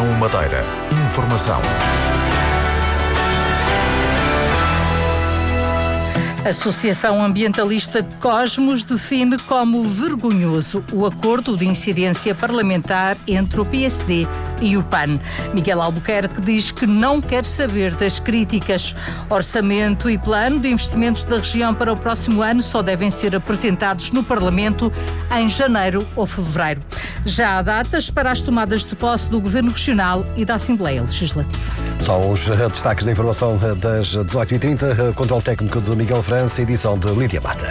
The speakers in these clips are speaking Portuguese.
1 Madeira. Informação. A Associação Ambientalista Cosmos define como vergonhoso o acordo de incidência parlamentar entre o PSD e o PAN. Miguel Albuquerque diz que não quer saber das críticas. Orçamento e plano de investimentos da região para o próximo ano só devem ser apresentados no Parlamento em janeiro ou fevereiro. Já há datas para as tomadas de posse do Governo Regional e da Assembleia Legislativa. São os eh, destaques da informação eh, das 18h30. Controle técnico de Miguel França, edição de Lídia Mata.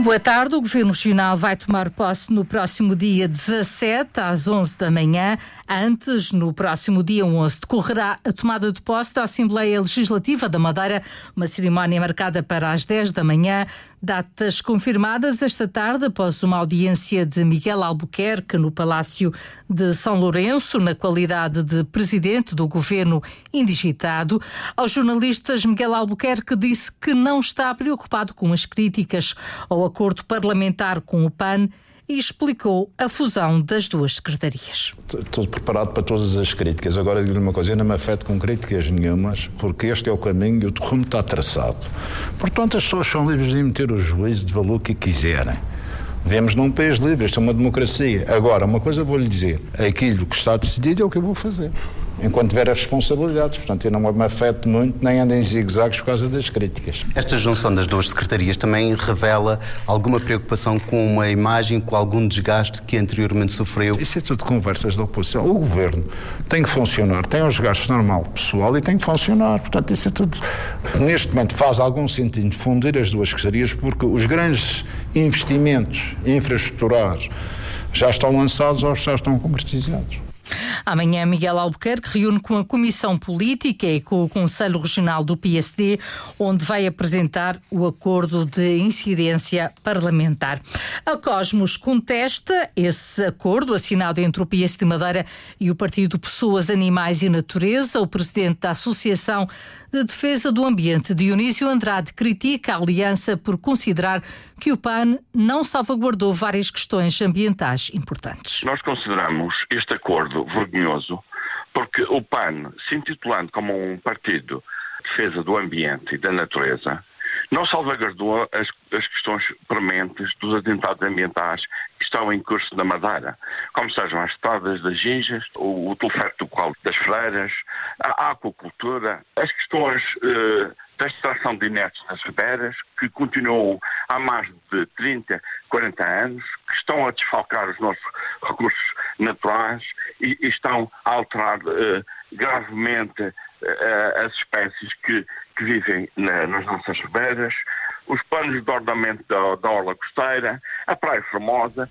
Boa tarde. O Governo Regional vai tomar posse no próximo dia 17, às 11 da manhã. Antes, no próximo dia 11, decorrerá a tomada de posse da Assembleia Legislativa da Madeira, uma cerimónia marcada para as 10 da manhã. Datas confirmadas esta tarde após uma audiência de Miguel Albuquerque no Palácio de São Lourenço, na qualidade de presidente do governo indigitado. Aos jornalistas, Miguel Albuquerque disse que não está preocupado com as críticas ao acordo parlamentar com o PAN e explicou a fusão das duas secretarias. Estou preparado para todas as críticas. Agora digo-lhe uma coisa, eu não me afeto com críticas nenhumas, porque este é o caminho e o rumo está traçado. Portanto, as pessoas são livres de emitir o juízo de valor que quiserem. Vivemos num país livre, isto é uma democracia. Agora, uma coisa vou-lhe dizer: aquilo que está decidido é o que eu vou fazer enquanto tiver as responsabilidades. Portanto, eu não me afeto muito, nem ando em zigue-zagues por causa das críticas. Esta junção das duas secretarias também revela alguma preocupação com uma imagem, com algum desgaste que anteriormente sofreu? Isso é tudo conversas da oposição. O governo tem que funcionar, tem os gastos normal pessoal e tem que funcionar. Portanto, isso é tudo. Neste momento faz algum sentido fundir as duas secretarias porque os grandes investimentos infraestruturais já estão lançados ou já estão concretizados. Amanhã, Miguel Albuquerque reúne com a Comissão Política e com o Conselho Regional do PSD, onde vai apresentar o acordo de incidência parlamentar. A Cosmos contesta esse acordo assinado entre o PSD Madeira e o Partido Pessoas, Animais e Natureza. O presidente da Associação de Defesa do Ambiente, Dionísio Andrade, critica a aliança por considerar que o PAN não salvaguardou várias questões ambientais importantes. Nós consideramos este acordo vergonhoso porque o PAN, se intitulando como um partido de defesa do ambiente e da natureza, não salvaguardou as, as questões prementes dos atentados ambientais que estão em curso na Madeira, como sejam as estradas das Ginjas, o, o do qual das Freiras, a aquacultura, as questões eh, da extração de inertes nas ribeiras, que continuou há mais de 30, 40 anos, que estão a desfalcar os nossos recursos naturais e, e estão a alterar eh, gravemente eh, as espécies que, que vivem na, nas nossas ribeiras, os planos de ordenamento da, da orla costeira, a Praia Formosa,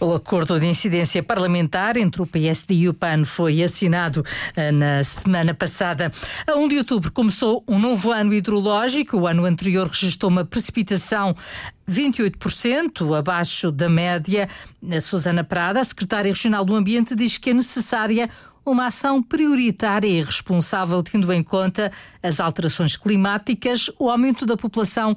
o acordo de incidência parlamentar entre o PSD e o PAN foi assinado eh, na semana passada. A 1 de outubro começou um novo ano hidrológico. O ano anterior registrou uma precipitação 28% abaixo da média. A Susana Prada, a secretária regional do Ambiente, diz que é necessária uma ação prioritária e responsável, tendo em conta as alterações climáticas, o aumento da população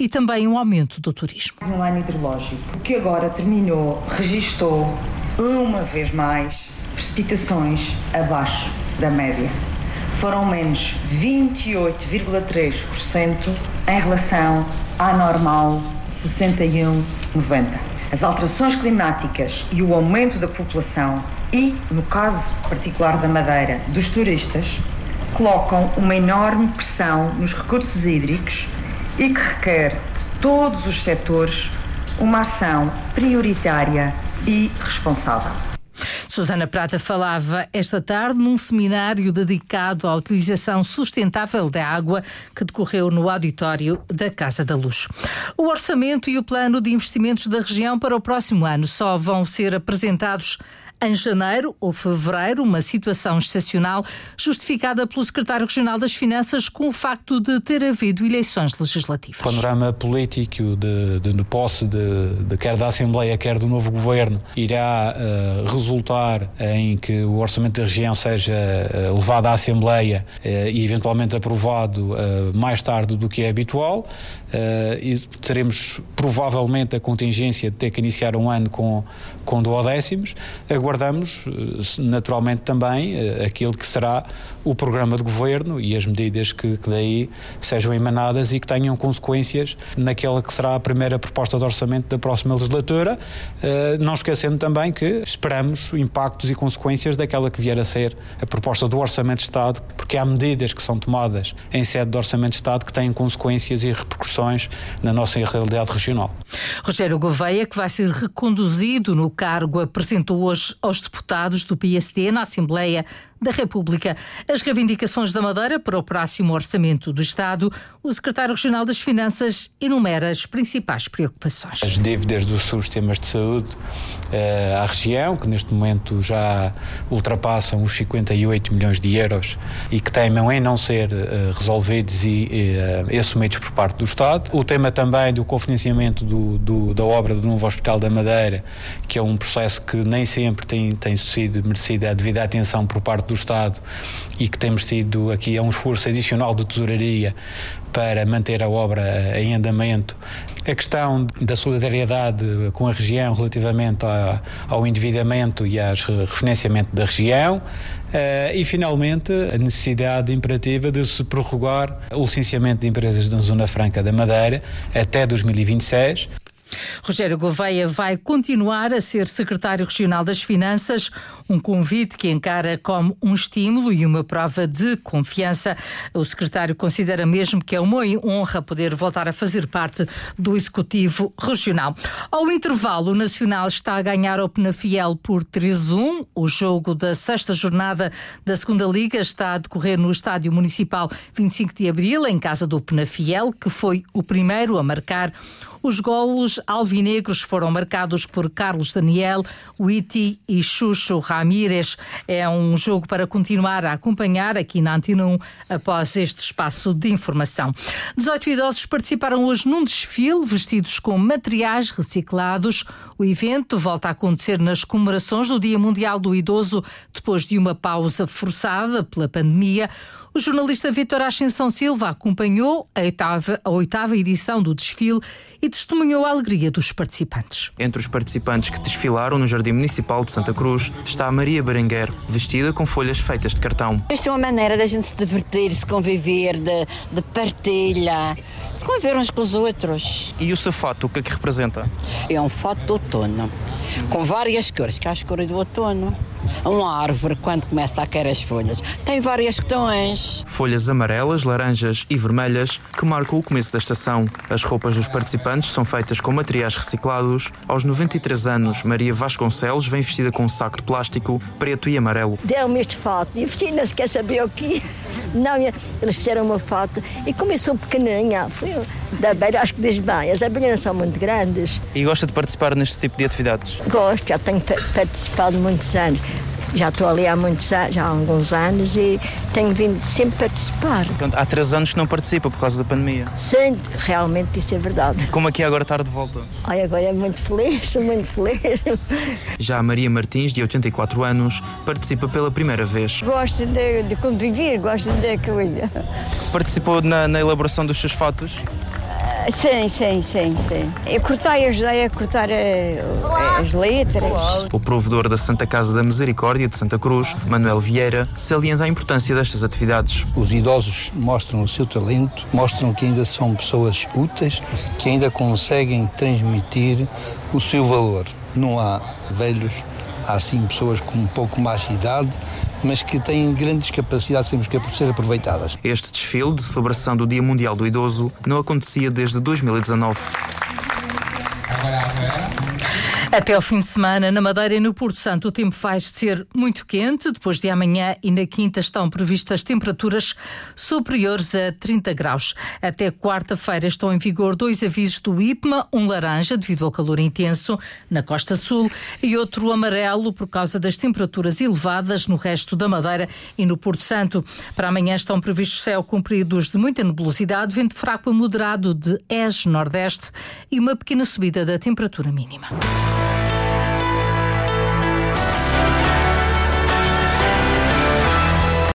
e também um aumento do turismo. Um ano hidrológico que agora terminou registou uma vez mais precipitações abaixo da média. Foram menos 28,3% em relação à normal 61,90. As alterações climáticas e o aumento da população e, no caso particular da Madeira, dos turistas, colocam uma enorme pressão nos recursos hídricos e que requer de todos os setores uma ação prioritária e responsável. Susana Prata falava esta tarde num seminário dedicado à utilização sustentável da água que decorreu no auditório da Casa da Luz. O orçamento e o plano de investimentos da região para o próximo ano só vão ser apresentados em janeiro ou fevereiro, uma situação excepcional justificada pelo secretário regional das Finanças com o facto de ter havido eleições legislativas. O panorama político de, de, de posse de, de, quer da Assembleia, quer do novo governo, irá uh, resultar em que o orçamento da região seja uh, levado à Assembleia uh, e eventualmente aprovado mais tarde do que é habitual. e teremos provavelmente a contingência de ter que iniciar um ano com, com duodécimos. Aguardamos, naturalmente, também aquilo que será o programa de governo e as medidas que, que daí sejam emanadas e que tenham consequências naquela que será a primeira proposta de orçamento da próxima legislatura, uh, não esquecendo também que esperamos impactos e consequências daquela que vier a ser a proposta do Orçamento de Estado, porque há medidas que são tomadas em sede do Orçamento de Estado que têm consequências e repercussões na nossa realidade regional. Rogério Gouveia, que vai ser reconduzido no cargo, apresentou hoje aos deputados do PSD na Assembleia da República. As reivindicações da Madeira para o próximo Orçamento do Estado, o secretário regional das Finanças enumera as principais preocupações. As dívidas dos sistemas de saúde eh, à região, que neste momento já ultrapassam os 58 milhões de euros e que temem em não ser eh, resolvidos e, e assumidos por parte do Estado. O tema também do cofinanciamento do, do, da obra do novo Hospital da Madeira, que é um processo que nem sempre tem, tem sido merecida a devida atenção por parte do Estado e que temos tido aqui é um esforço adicional de tesouraria para manter a obra em andamento. A questão da solidariedade com a região relativamente ao endividamento e ao refinanciamento da região. Uh, e, finalmente, a necessidade imperativa de se prorrogar o licenciamento de empresas da Zona Franca da Madeira até 2026. Rogério Gouveia vai continuar a ser secretário regional das Finanças, um convite que encara como um estímulo e uma prova de confiança. O secretário considera mesmo que é uma honra poder voltar a fazer parte do Executivo Regional. Ao intervalo, o Nacional está a ganhar ao Penafiel por 3-1. O jogo da sexta jornada da Segunda Liga está a decorrer no Estádio Municipal 25 de Abril, em casa do Penafiel, que foi o primeiro a marcar os golos alvinegros foram marcados por Carlos Daniel, Witty e Xuxo Ramírez. É um jogo para continuar a acompanhar aqui na Antena 1 após este espaço de informação. 18 idosos participaram hoje num desfile vestidos com materiais reciclados. O evento volta a acontecer nas comemorações do Dia Mundial do Idoso depois de uma pausa forçada pela pandemia. O jornalista Vitor Ascensão Silva acompanhou a oitava, a oitava edição do desfile e testemunhou a alegria dos participantes. Entre os participantes que desfilaram no Jardim Municipal de Santa Cruz está a Maria Berenguer, vestida com folhas feitas de cartão. Isto é uma maneira da gente se divertir, se conviver, de, de partilha, se conviver uns com os outros. E o seu fato, o que é que representa? É um fato de outono, com várias cores, que é a cores do outono. Uma árvore, quando começa a cair as folhas, tem várias tons. Folhas amarelas, laranjas e vermelhas que marcam o começo da estação. As roupas dos participantes são feitas com materiais reciclados. Aos 93 anos, Maria Vasconcelos vem vestida com um saco de plástico preto e amarelo. Deram-me este fato e vesti não se quer saber o que. Não, eles fizeram uma foto e começou pequenininha. Fui da beira, acho que diz bem. As abelhas são muito grandes. E gosta de participar neste tipo de atividades? Gosto, já tenho participado muitos anos. Já estou ali há muitos já há alguns anos e tenho vindo sempre participar. Pronto, há três anos que não participa por causa da pandemia. Sim, realmente isso é verdade. Como é que é agora estar de volta? Ai, agora é muito feliz, estou muito feliz. Já a Maria Martins, de 84 anos, participa pela primeira vez. Gosto de, de conviver, gosto de coisa. Participou na, na elaboração dos seus fatos? Sim, sim, sim, sim. Eu cortei, ajudei a cortar eh, as letras. O provedor da Santa Casa da Misericórdia de Santa Cruz, Manuel Vieira, salienta a importância destas atividades. Os idosos mostram o seu talento, mostram que ainda são pessoas úteis, que ainda conseguem transmitir o seu valor. Não há velhos, há sim pessoas com um pouco mais de idade mas que têm grandes capacidades temos que ser aproveitadas. Este desfile de celebração do Dia Mundial do Idoso não acontecia desde 2019. Até ao fim de semana, na Madeira e no Porto Santo, o tempo vai ser muito quente. Depois de amanhã e na quinta estão previstas temperaturas superiores a 30 graus. Até quarta-feira estão em vigor dois avisos do IPMA, um laranja devido ao calor intenso na costa sul e outro amarelo por causa das temperaturas elevadas no resto da Madeira e no Porto Santo. Para amanhã estão previstos céu compridos de muita nebulosidade, vento fraco a moderado de ES nordeste e uma pequena subida da temperatura mínima.